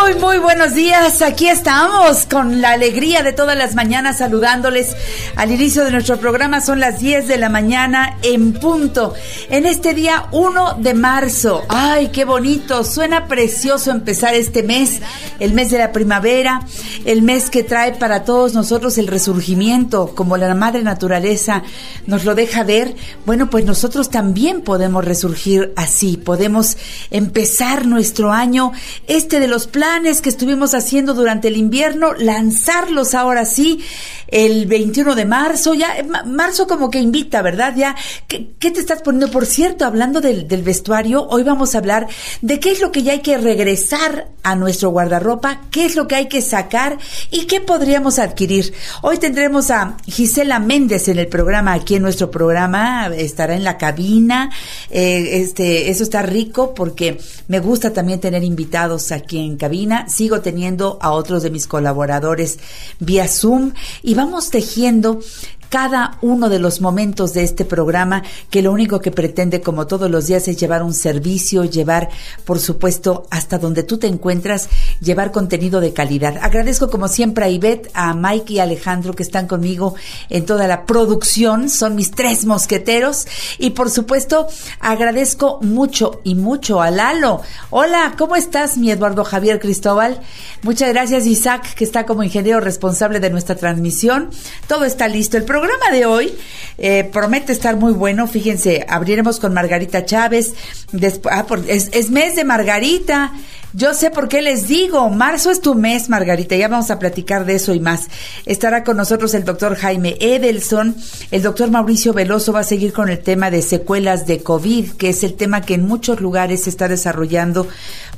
Muy, muy buenos días. Aquí estamos con la alegría de todas las mañanas saludándoles. Al inicio de nuestro programa son las 10 de la mañana en punto. En este día 1 de marzo. Ay, qué bonito. Suena precioso empezar este mes, el mes de la primavera, el mes que trae para todos nosotros el resurgimiento, como la madre naturaleza nos lo deja ver. Bueno, pues nosotros también podemos resurgir así. Podemos empezar nuestro año, este de los planes que estuvimos haciendo durante el invierno, lanzarlos ahora sí el 21 de marzo, ya eh, marzo como que invita, ¿verdad? Ya, ¿qué, te estás poniendo? Por cierto, hablando del, del, vestuario, hoy vamos a hablar de qué es lo que ya hay que regresar a nuestro guardarropa, qué es lo que hay que sacar y qué podríamos adquirir. Hoy tendremos a Gisela Méndez en el programa, aquí en nuestro programa, estará en la cabina, eh, este, eso está rico porque me gusta también tener invitados aquí en cabina sigo teniendo a otros de mis colaboradores vía Zoom y vamos tejiendo cada uno de los momentos de este programa que lo único que pretende como todos los días es llevar un servicio, llevar por supuesto hasta donde tú te encuentras, llevar contenido de calidad. Agradezco como siempre a Ivette, a Mike y a Alejandro que están conmigo en toda la producción, son mis tres mosqueteros y por supuesto agradezco mucho y mucho a Lalo. Hola, ¿cómo estás mi Eduardo Javier Cristóbal? Muchas gracias Isaac que está como ingeniero responsable de nuestra transmisión. Todo está listo. El programa de hoy eh, promete estar muy bueno. Fíjense, abriremos con Margarita Chávez. Después, ah, es, es mes de Margarita. Yo sé por qué les digo, marzo es tu mes, Margarita, ya vamos a platicar de eso y más. Estará con nosotros el doctor Jaime Edelson, el doctor Mauricio Veloso va a seguir con el tema de secuelas de COVID, que es el tema que en muchos lugares se está desarrollando,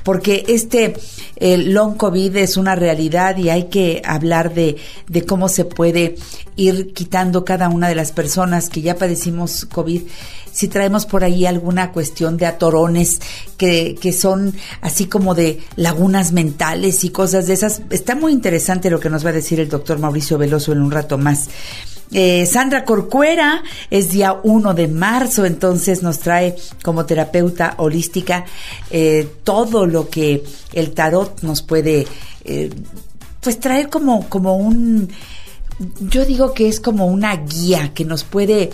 porque este long COVID es una realidad y hay que hablar de, de cómo se puede ir quitando cada una de las personas que ya padecimos COVID si traemos por ahí alguna cuestión de atorones que, que son así como de lagunas mentales y cosas de esas. Está muy interesante lo que nos va a decir el doctor Mauricio Veloso en un rato más. Eh, Sandra Corcuera es día 1 de marzo, entonces nos trae como terapeuta holística eh, todo lo que el tarot nos puede, eh, pues traer como, como un, yo digo que es como una guía que nos puede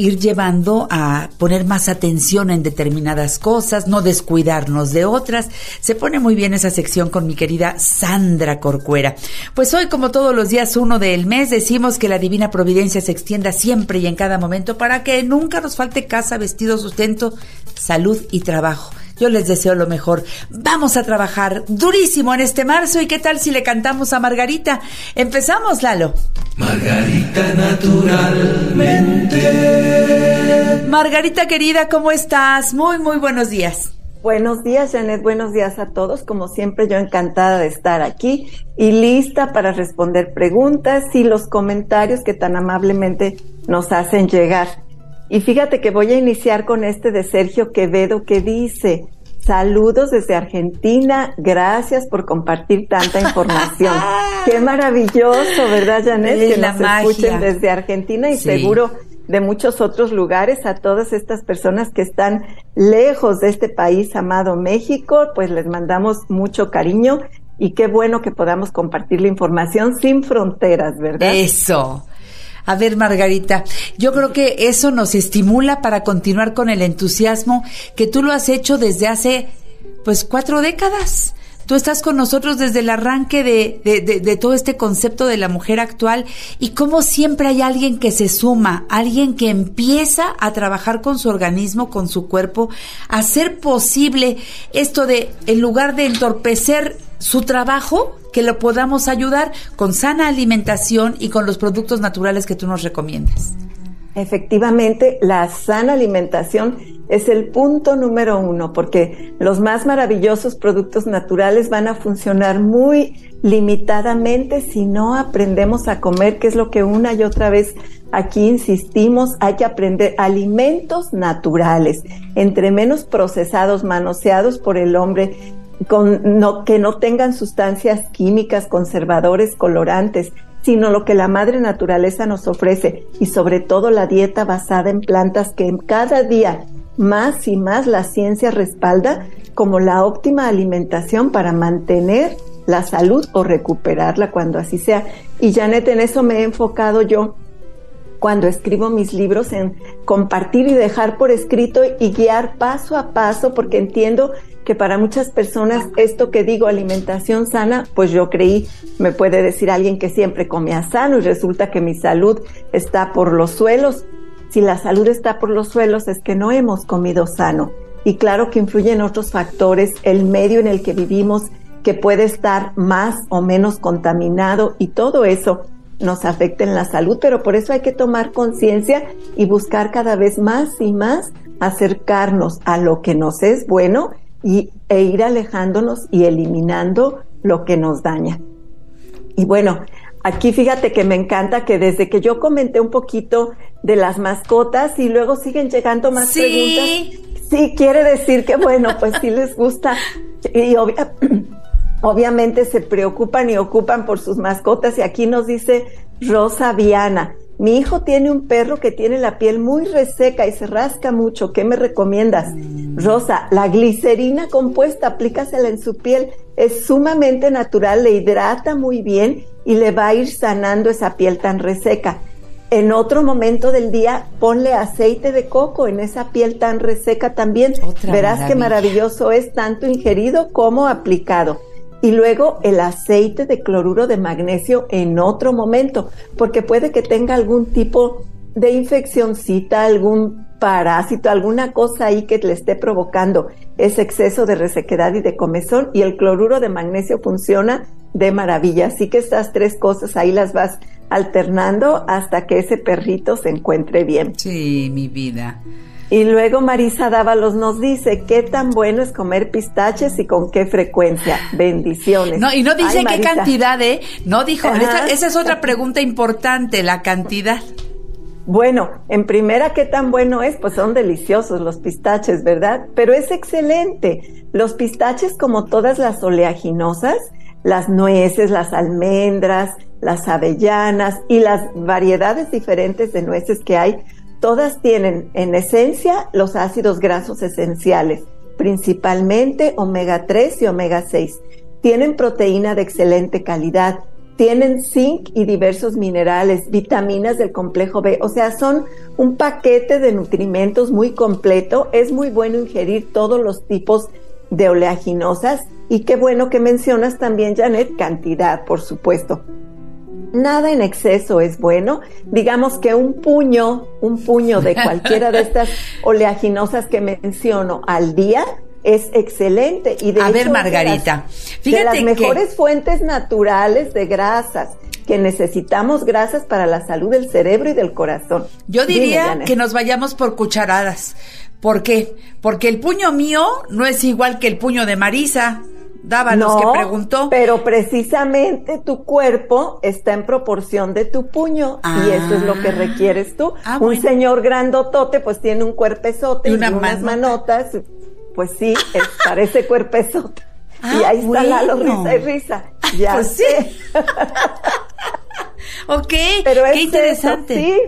ir llevando a poner más atención en determinadas cosas, no descuidarnos de otras. Se pone muy bien esa sección con mi querida Sandra Corcuera. Pues hoy, como todos los días uno del mes, decimos que la divina providencia se extienda siempre y en cada momento para que nunca nos falte casa, vestido, sustento, salud y trabajo. Yo les deseo lo mejor. Vamos a trabajar durísimo en este marzo y qué tal si le cantamos a Margarita. Empezamos, Lalo. Margarita naturalmente. Margarita querida, ¿cómo estás? Muy, muy buenos días. Buenos días, Janet. Buenos días a todos. Como siempre, yo encantada de estar aquí y lista para responder preguntas y los comentarios que tan amablemente nos hacen llegar. Y fíjate que voy a iniciar con este de Sergio Quevedo que dice, saludos desde Argentina, gracias por compartir tanta información. Qué maravilloso, ¿verdad, Janet? que nos escuchen desde Argentina y seguro de muchos otros lugares, a todas estas personas que están lejos de este país amado México, pues les mandamos mucho cariño y qué bueno que podamos compartir la información sin fronteras, ¿verdad? Eso. A ver, Margarita, yo creo que eso nos estimula para continuar con el entusiasmo que tú lo has hecho desde hace, pues, cuatro décadas. Tú estás con nosotros desde el arranque de, de, todo este concepto de la mujer actual y como siempre hay alguien que se suma, alguien que empieza a trabajar con su organismo, con su cuerpo, a hacer posible esto de, en lugar de entorpecer su trabajo, que lo podamos ayudar con sana alimentación y con los productos naturales que tú nos recomiendas. Efectivamente, la sana alimentación es el punto número uno, porque los más maravillosos productos naturales van a funcionar muy limitadamente si no aprendemos a comer, que es lo que una y otra vez aquí insistimos, hay que aprender alimentos naturales, entre menos procesados, manoseados por el hombre, con, no, que no tengan sustancias químicas, conservadores, colorantes, sino lo que la madre naturaleza nos ofrece y sobre todo la dieta basada en plantas que cada día más y más la ciencia respalda como la óptima alimentación para mantener la salud o recuperarla cuando así sea. Y Janet, en eso me he enfocado yo cuando escribo mis libros en compartir y dejar por escrito y guiar paso a paso porque entiendo que para muchas personas esto que digo alimentación sana, pues yo creí, me puede decir alguien que siempre comía sano y resulta que mi salud está por los suelos si la salud está por los suelos es que no hemos comido sano. Y claro que influyen otros factores, el medio en el que vivimos, que puede estar más o menos contaminado y todo eso nos afecta en la salud, pero por eso hay que tomar conciencia y buscar cada vez más y más acercarnos a lo que nos es bueno y, e ir alejándonos y eliminando lo que nos daña. Y bueno, Aquí fíjate que me encanta que desde que yo comenté un poquito de las mascotas y luego siguen llegando más preguntas. Sí, quiere decir que bueno, pues sí les gusta. Y obviamente se preocupan y ocupan por sus mascotas. Y aquí nos dice Rosa Viana. Mi hijo tiene un perro que tiene la piel muy reseca y se rasca mucho. ¿Qué me recomiendas? Rosa, la glicerina compuesta, aplícasela en su piel. Es sumamente natural, le hidrata muy bien y le va a ir sanando esa piel tan reseca. En otro momento del día, ponle aceite de coco en esa piel tan reseca también. Verás qué maravilloso es tanto ingerido como aplicado y luego el aceite de cloruro de magnesio en otro momento, porque puede que tenga algún tipo de infeccióncita, algún parásito, alguna cosa ahí que le esté provocando ese exceso de resequedad y de comezón y el cloruro de magnesio funciona de maravilla. Así que estas tres cosas ahí las vas alternando hasta que ese perrito se encuentre bien. Sí, mi vida. Y luego Marisa Dávalos nos dice, ¿qué tan bueno es comer pistaches y con qué frecuencia? Bendiciones. No, y no dice qué cantidad, ¿eh? No dijo, esa, esa, es otra pregunta importante, la cantidad. Bueno, en primera, ¿qué tan bueno es? Pues son deliciosos los pistaches, ¿verdad? Pero es excelente. Los pistaches, como todas las oleaginosas, las nueces, las almendras, las avellanas y las variedades diferentes de nueces que hay, Todas tienen en esencia los ácidos grasos esenciales, principalmente omega 3 y omega 6. Tienen proteína de excelente calidad, tienen zinc y diversos minerales, vitaminas del complejo B, o sea, son un paquete de nutrimentos muy completo. Es muy bueno ingerir todos los tipos de oleaginosas y qué bueno que mencionas también, Janet, cantidad, por supuesto. Nada en exceso es bueno. Digamos que un puño, un puño de cualquiera de estas oleaginosas que menciono al día es excelente. Y de A ver, Margarita, de las, mejores fuentes naturales de grasas que necesitamos grasas para la salud del cerebro y del corazón. Yo diría que nos vayamos por cucharadas. ¿Por qué? Porque el puño mío no es igual que el puño de Marisa. Dávalos que preguntó. Pero precisamente tu cuerpo está en proporción de tu puño y eso es lo que ah. requieres tú. Ah, un señor grandotote pues tiene un cuerpezote y, unas manotas, pues sí, es, parece cuerpezote. Ah, y ahí está la risa y risa. Ya pues sí. ok, Pero qué interesante. sí,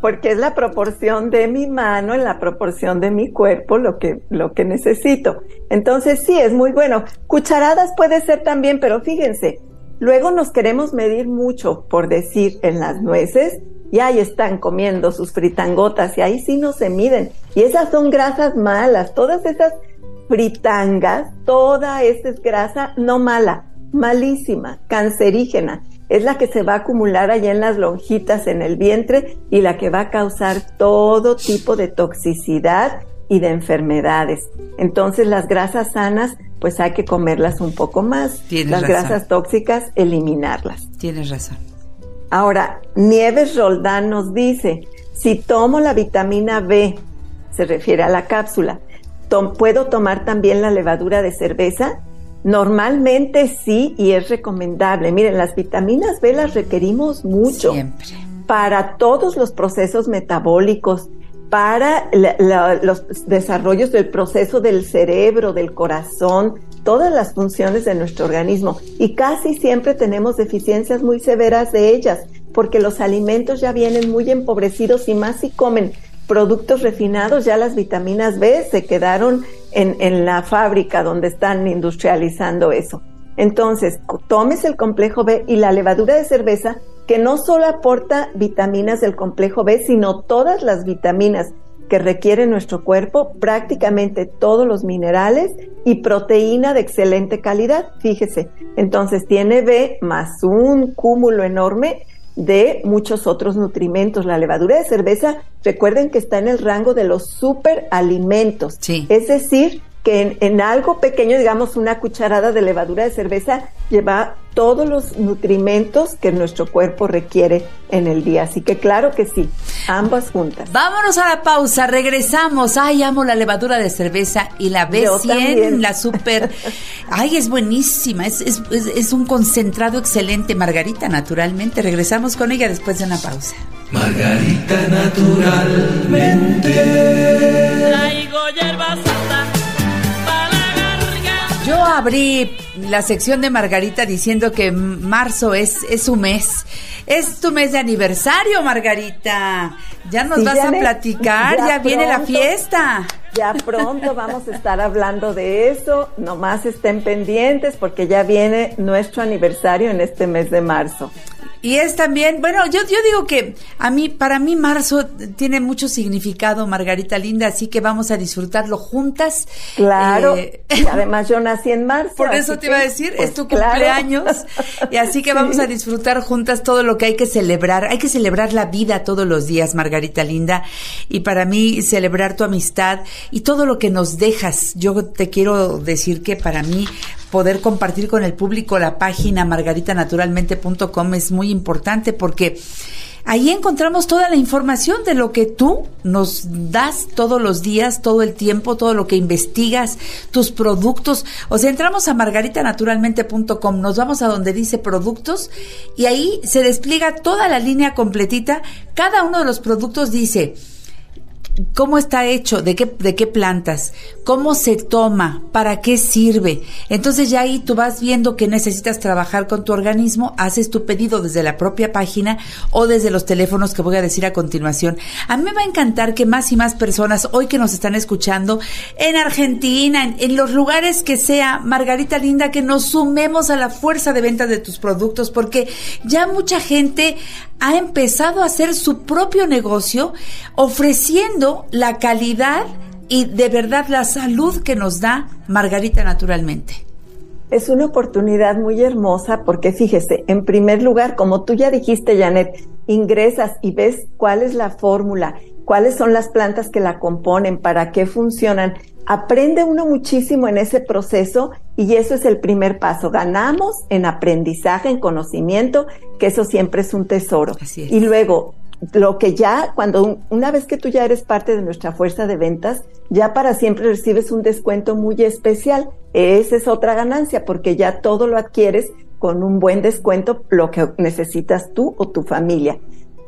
porque es la proporción de mi mano en la proporción de mi cuerpo lo que, lo que necesito. Entonces sí, es muy bueno. Cucharadas puede ser también, pero fíjense, luego nos queremos medir mucho por decir en las nueces y ahí están comiendo sus fritangotas y ahí sí no se miden. Y esas son grasas malas, todas esas fritangas, toda esa es grasa no mala, malísima, cancerígena es la que se va a acumular allá en las lonjitas en el vientre y la que va a causar todo tipo de toxicidad y de enfermedades. Entonces las grasas sanas, pues hay que comerlas un poco más. las grasas tóxicas, eliminarlas. Tienes razón. Ahora, Nieves Roldán nos dice, si tomo la vitamina B, se refiere a la cápsula. ¿Puedo tomar también la levadura de cerveza? Normalmente sí y es recomendable. Miren, las vitaminas B las requerimos mucho. Siempre. Para todos los procesos metabólicos, para los desarrollos del proceso del cerebro, del corazón, todas las funciones de nuestro organismo. Y casi siempre tenemos deficiencias muy severas de ellas, porque los alimentos ya vienen muy empobrecidos y más si comen productos refinados, ya las vitaminas B se quedaron en, en la fábrica donde están industrializando eso. Entonces, tomes el complejo B y la levadura de cerveza, que no solo aporta vitaminas del complejo B, sino todas las vitaminas que requiere nuestro cuerpo, prácticamente todos los minerales y proteína de excelente calidad, fíjese. Entonces tiene B más un cúmulo enorme de muchos otros nutrimentos. La levadura de cerveza, recuerden que está en el rango de los superalimentos. Sí. Es decir, que en, algo pequeño, digamos una cucharada de levadura de cerveza, lleva todos los nutrimentos que nuestro cuerpo requiere en el día. Así que claro que sí, ambas juntas. Vámonos a la pausa, regresamos. Ay, amo la levadura de cerveza y la B100, la super. Ay, es buenísima, es, es, es un concentrado excelente. Margarita, naturalmente. Regresamos con ella después de una pausa. Margarita, naturalmente. Traigo hierbas yo abrí la sección de Margarita diciendo que marzo es, es su mes. Es tu mes de aniversario, Margarita. Ya nos vas a platicar, ya, viene la fiesta. Ya pronto vamos a estar hablando de eso. Nomás estén pendientes porque ya viene nuestro aniversario en este mes de marzo. Y es también, bueno, yo, yo digo que a mí, para mí marzo tiene mucho significado, Margarita Linda, así que vamos a disfrutarlo juntas. Claro. Eh, y además yo nací en marzo. Por eso te iba a decir, es tu pues, cumpleaños. Y así que vamos a disfrutar juntas todo lo que hay que celebrar. Hay que celebrar la vida todos los días, Margarita Linda. Y para mí, celebrar tu amistad y todo lo que nos dejas. Yo te quiero decir que para mí poder compartir con el público la página margaritanaturalmente.com es muy importante porque ahí encontramos toda la información de lo que tú nos das todos los días, todo el tiempo, todo lo que investigas, tus productos. O sea, entramos a margaritanaturalmente.com, nos vamos a donde dice productos y ahí se despliega toda la línea completita. Cada uno de los productos dice cómo está hecho, de qué, de qué plantas, cómo se toma, para qué sirve. Entonces ya ahí tú vas viendo que necesitas trabajar con tu organismo, haces tu pedido desde la propia página o desde los teléfonos que voy a decir a continuación. A mí me va a encantar que más y más personas hoy que nos están escuchando en Argentina, en, en los lugares que sea, Margarita Linda, que nos sumemos a la fuerza de venta de tus productos, porque ya mucha gente ha empezado a hacer su propio negocio ofreciendo la calidad y de verdad la salud que nos da Margarita naturalmente. Es una oportunidad muy hermosa porque fíjese, en primer lugar, como tú ya dijiste, Janet, ingresas y ves cuál es la fórmula, cuáles son las plantas que la componen, para qué funcionan. Aprende uno muchísimo en ese proceso y eso es el primer paso. Ganamos en aprendizaje, en conocimiento, que eso siempre es un tesoro. Y luego, lo que ya, cuando una vez que tú ya eres parte de nuestra fuerza de ventas, ya para siempre recibes un descuento muy especial. Esa es otra ganancia porque ya todo lo adquieres con un buen descuento, lo que necesitas tú o tu familia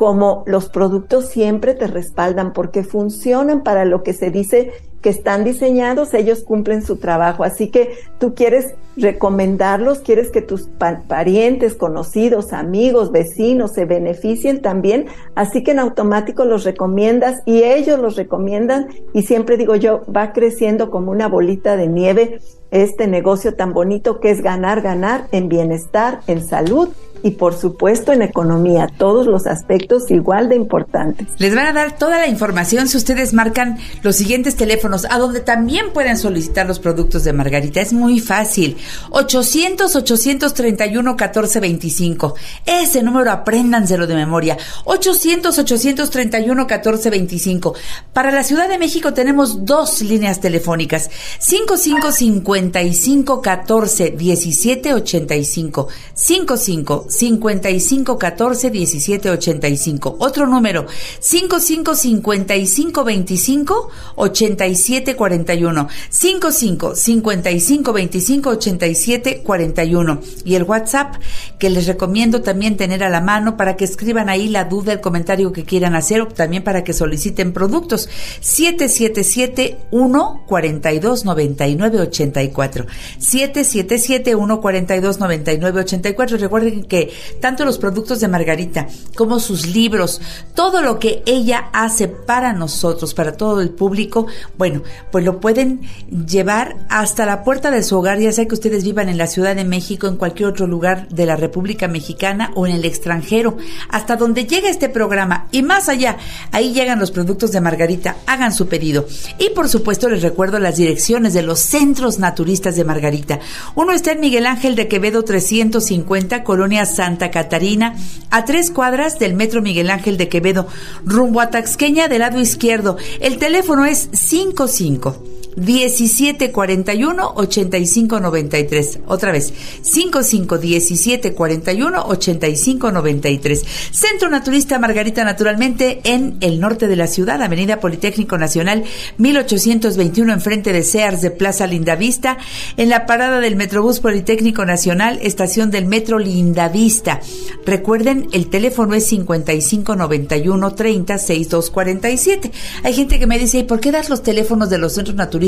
como los productos siempre te respaldan porque funcionan para lo que se dice que están diseñados, ellos cumplen su trabajo. Así que tú quieres recomendarlos, quieres que tus parientes, conocidos, amigos, vecinos se beneficien también. Así que en automático los recomiendas y ellos los recomiendan y siempre digo yo, va creciendo como una bolita de nieve este negocio tan bonito que es ganar, ganar en bienestar, en salud y por supuesto en economía, todos los aspectos igual de importantes. Les van a dar toda la información si ustedes marcan los siguientes teléfonos, a donde también pueden solicitar los productos de Margarita. Es muy fácil. 800-831-1425. Ese número apréndanselo de memoria. 800-831-1425. Para la Ciudad de México tenemos dos líneas telefónicas. 5555 14 17 85 55 55 14 17 85. Otro número 55 55 25 87 41. 55 55 25 87 41. Y el WhatsApp que les recomiendo también tener a la mano para que escriban ahí la duda, el comentario que quieran hacer o también para que soliciten productos. 777 1 42 99 84. 777 1 42 99 84. Recuerden que tanto los productos de Margarita como sus libros, todo lo que ella hace para nosotros, para todo el público, bueno, pues lo pueden llevar hasta la puerta de su hogar, ya sea que ustedes vivan en la Ciudad de México, en cualquier otro lugar de la República Mexicana o en el extranjero, hasta donde llega este programa y más allá, ahí llegan los productos de Margarita, hagan su pedido. Y por supuesto les recuerdo las direcciones de los centros naturistas de Margarita. Uno está en Miguel Ángel de Quevedo 350, Colonia Santa Catarina, a tres cuadras del Metro Miguel Ángel de Quevedo, rumbo a Taxqueña del lado izquierdo. El teléfono es 55 1741 8593. Otra vez, 55 1741 8593. Centro Naturista Margarita Naturalmente en el norte de la ciudad, Avenida Politécnico Nacional 1821 enfrente de Sears de Plaza Lindavista, en la parada del Metrobús Politécnico Nacional, estación del Metro Lindavista. Recuerden, el teléfono es 55 91 30 6247. Hay gente que me dice, ¿y por qué das los teléfonos de los centros naturistas?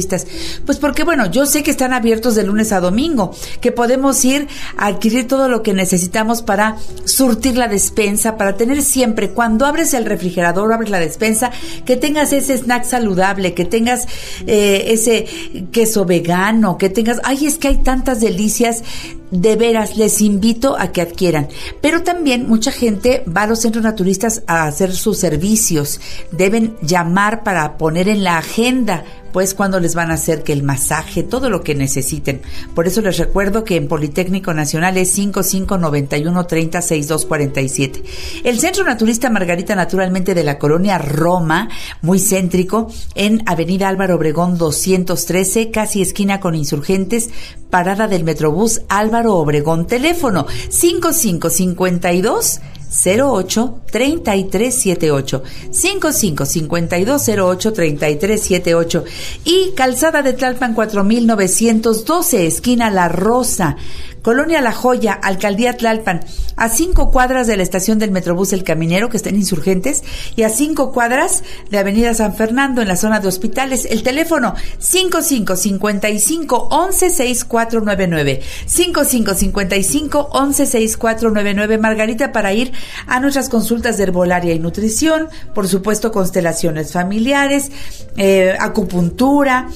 Pues porque, bueno, yo sé que están abiertos de lunes a domingo, que podemos ir a adquirir todo lo que necesitamos para surtir la despensa, para tener siempre, cuando abres el refrigerador, abres la despensa, que tengas ese snack saludable, que tengas eh, ese queso vegano, que tengas, ay, es que hay tantas delicias de veras les invito a que adquieran. Pero también mucha gente va a los centros naturistas a hacer sus servicios. Deben llamar para poner en la agenda pues cuando les van a hacer que el masaje, todo lo que necesiten. Por eso les recuerdo que en Politécnico Nacional es 5591 30 6247. El Centro Naturista Margarita Naturalmente de la colonia Roma, muy céntrico, en Avenida Álvaro Obregón 213, casi esquina con insurgentes, parada del Metrobús Álvaro Obregón. Teléfono 5552 08 3378 55 52 08 3378 y Calzada de Tlalpan 4912 esquina La Rosa Colonia La Joya, Alcaldía Tlalpan, a cinco cuadras de la estación del Metrobús El Caminero, que está en Insurgentes, y a cinco cuadras de Avenida San Fernando, en la zona de hospitales. El teléfono 5555 116499 5555 116499 Margarita, para ir a nuestras consultas de herbolaria y nutrición, por supuesto, constelaciones familiares, eh, acupuntura,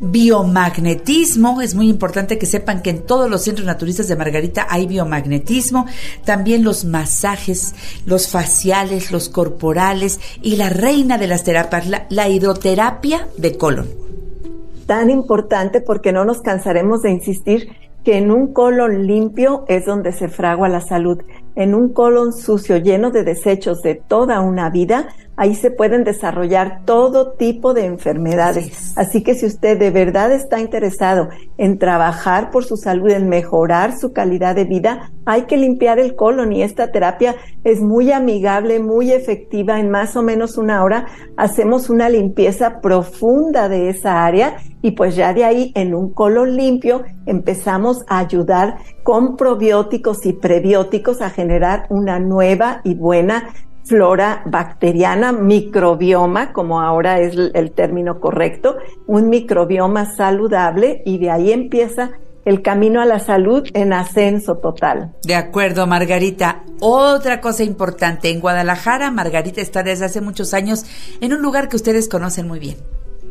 biomagnetismo. Es muy importante que sepan que en todos los centros naturistas de Margarita hay biomagnetismo. También los masajes, los faciales, los corporales y la reina de las terapias, la, hidroterapia de colon. Tan importante porque no nos cansaremos de insistir que en un colon limpio es donde se fragua la salud. En un colon sucio lleno de desechos de toda una vida, ahí se pueden desarrollar todo tipo de enfermedades. Así, que si usted de verdad está interesado en trabajar por su salud, en mejorar su calidad de vida, hay que limpiar el colon y esta terapia es muy amigable, muy efectiva. En más o menos una hora hacemos una limpieza profunda de esa área y pues ya de ahí en un colon limpio empezamos a ayudar con probióticos y prebióticos a generar una nueva y buena flora bacteriana, microbioma, como ahora es el término correcto, un microbioma saludable y de ahí empieza el camino a la salud en ascenso total. De acuerdo, Margarita. Otra cosa importante, en Guadalajara, Margarita está desde hace muchos años en un lugar que ustedes conocen muy bien.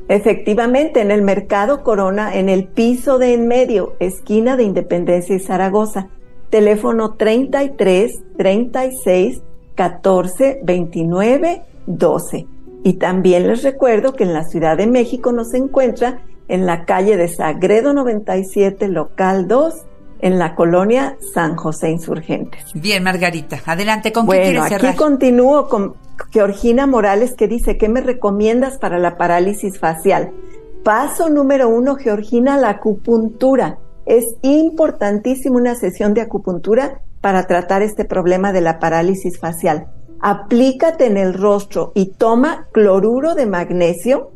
Efectivamente, en el Mercado Corona, en el piso de en medio, esquina de Independencia y Zaragoza. Teléfono 33 36 14 29 12. Y también les recuerdo que en la Ciudad de México nos encuentra en la calle de Sagredo 97, local 2, en la colonia San José Insurgentes. Bien, Margarita, adelante, ¿con qué quieres cerrar? Aquí continúo con Georgina Morales que dice, ¿qué me recomiendas para la parálisis facial? Paso número uno, Georgina, la acupuntura. Es importantísimo una sesión de acupuntura para tratar este problema de la parálisis facial. Aplícate en el rostro y toma cloruro de magnesio.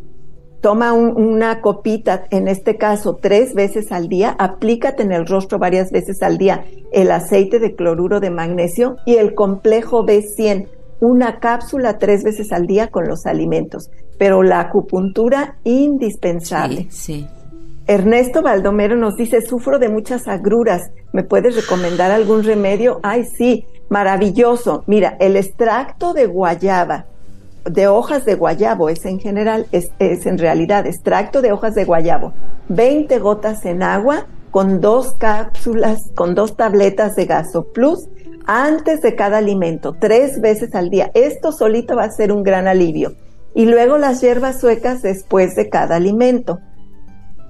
Toma una copita, en este caso tres veces al día, aplícate en el rostro varias veces al día el aceite de cloruro de magnesio y el complejo B100, una cápsula tres veces al día con los alimentos. Pero la acupuntura indispensable. Sí, sí. Ernesto Baldomero nos dice, sufro de muchas agruras, ¿me puedes recomendar algún remedio? Ay, sí, maravilloso. Mira, el extracto de guayaba, de hojas de guayabo, es en general, es, es en realidad extracto de hojas de guayabo, 20 gotas en agua con dos cápsulas, con dos tabletas de Gaso Plus antes de cada alimento, tres veces al día. Esto solito va a ser un gran alivio. Y luego las hierbas suecas después de cada alimento.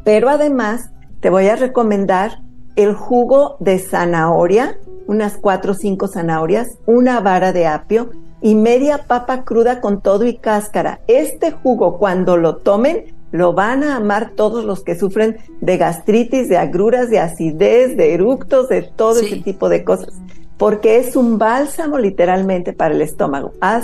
Pero además te voy a recomendar el jugo de zanahoria, unas cuatro o cinco zanahorias, una vara de apio y media papa cruda con todo y cáscara. Este jugo cuando lo tomen lo van a amar todos los que sufren de gastritis, de agruras, de acidez, de eructos, de todo ese tipo de cosas porque es un bálsamo literalmente para el estómago. A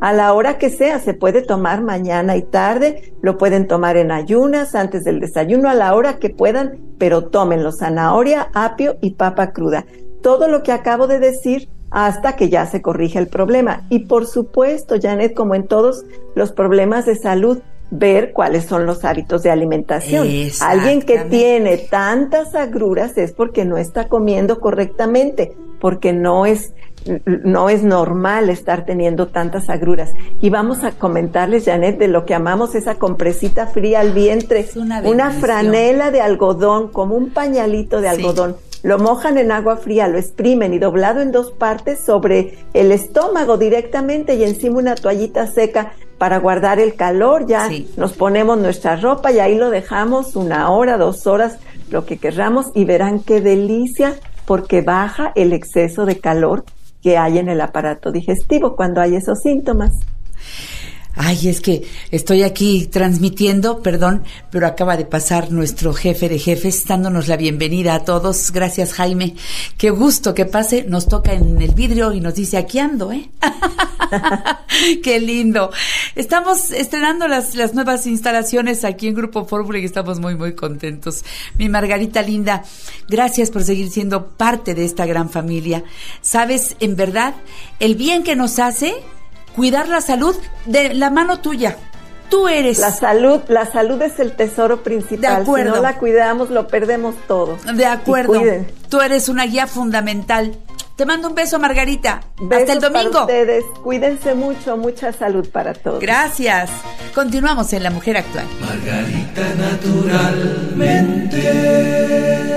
a la hora que sea, se puede tomar mañana y tarde, lo pueden tomar en ayunas, antes del desayuno, a la hora que puedan, pero tómenlo, zanahoria, apio y papa cruda. Todo lo que acabo de decir hasta que ya se corrige el problema. Y por supuesto, Janet, como en todos los problemas de salud, ver cuáles son los hábitos de alimentación. Alguien que tiene tantas agruras es porque no está comiendo correctamente, porque no es no es normal estar teniendo tantas agruras. Y vamos a comentarles, Janet, de lo que amamos esa compresita fría al vientre, una, franela de algodón, como un pañalito de algodón. Lo mojan en agua fría, lo exprimen y doblado en dos partes sobre el estómago directamente y encima una toallita seca para guardar el calor, ya nos ponemos nuestra ropa y ahí lo dejamos una hora, dos horas, lo que querramos y verán qué delicia porque baja el exceso de calor que hay en el aparato digestivo cuando hay esos síntomas. Ay, es que estoy aquí transmitiendo, perdón, pero acaba de pasar nuestro jefe de jefes dándonos la bienvenida a todos. Gracias, Jaime. Qué gusto que pase. Nos toca en el vidrio y nos dice, aquí ando, ¿eh? Qué lindo. Estamos estrenando las, las nuevas instalaciones aquí en Grupo Fórmula y estamos muy, muy contentos. Mi Margarita linda, gracias por seguir siendo parte de esta gran familia. Sabes, en verdad, el bien que nos hace cuidar la salud de la mano tuya. Tú eres. La salud, la salud es el tesoro principal. De acuerdo. Si no la cuidamos, lo perdemos todo. De acuerdo. Tú eres una guía fundamental. Te mando un beso, Margarita. Hasta el domingo. Para ustedes. Cuídense mucho, mucha salud para todos. Gracias. Continuamos en La Mujer Actual. Margarita naturalmente.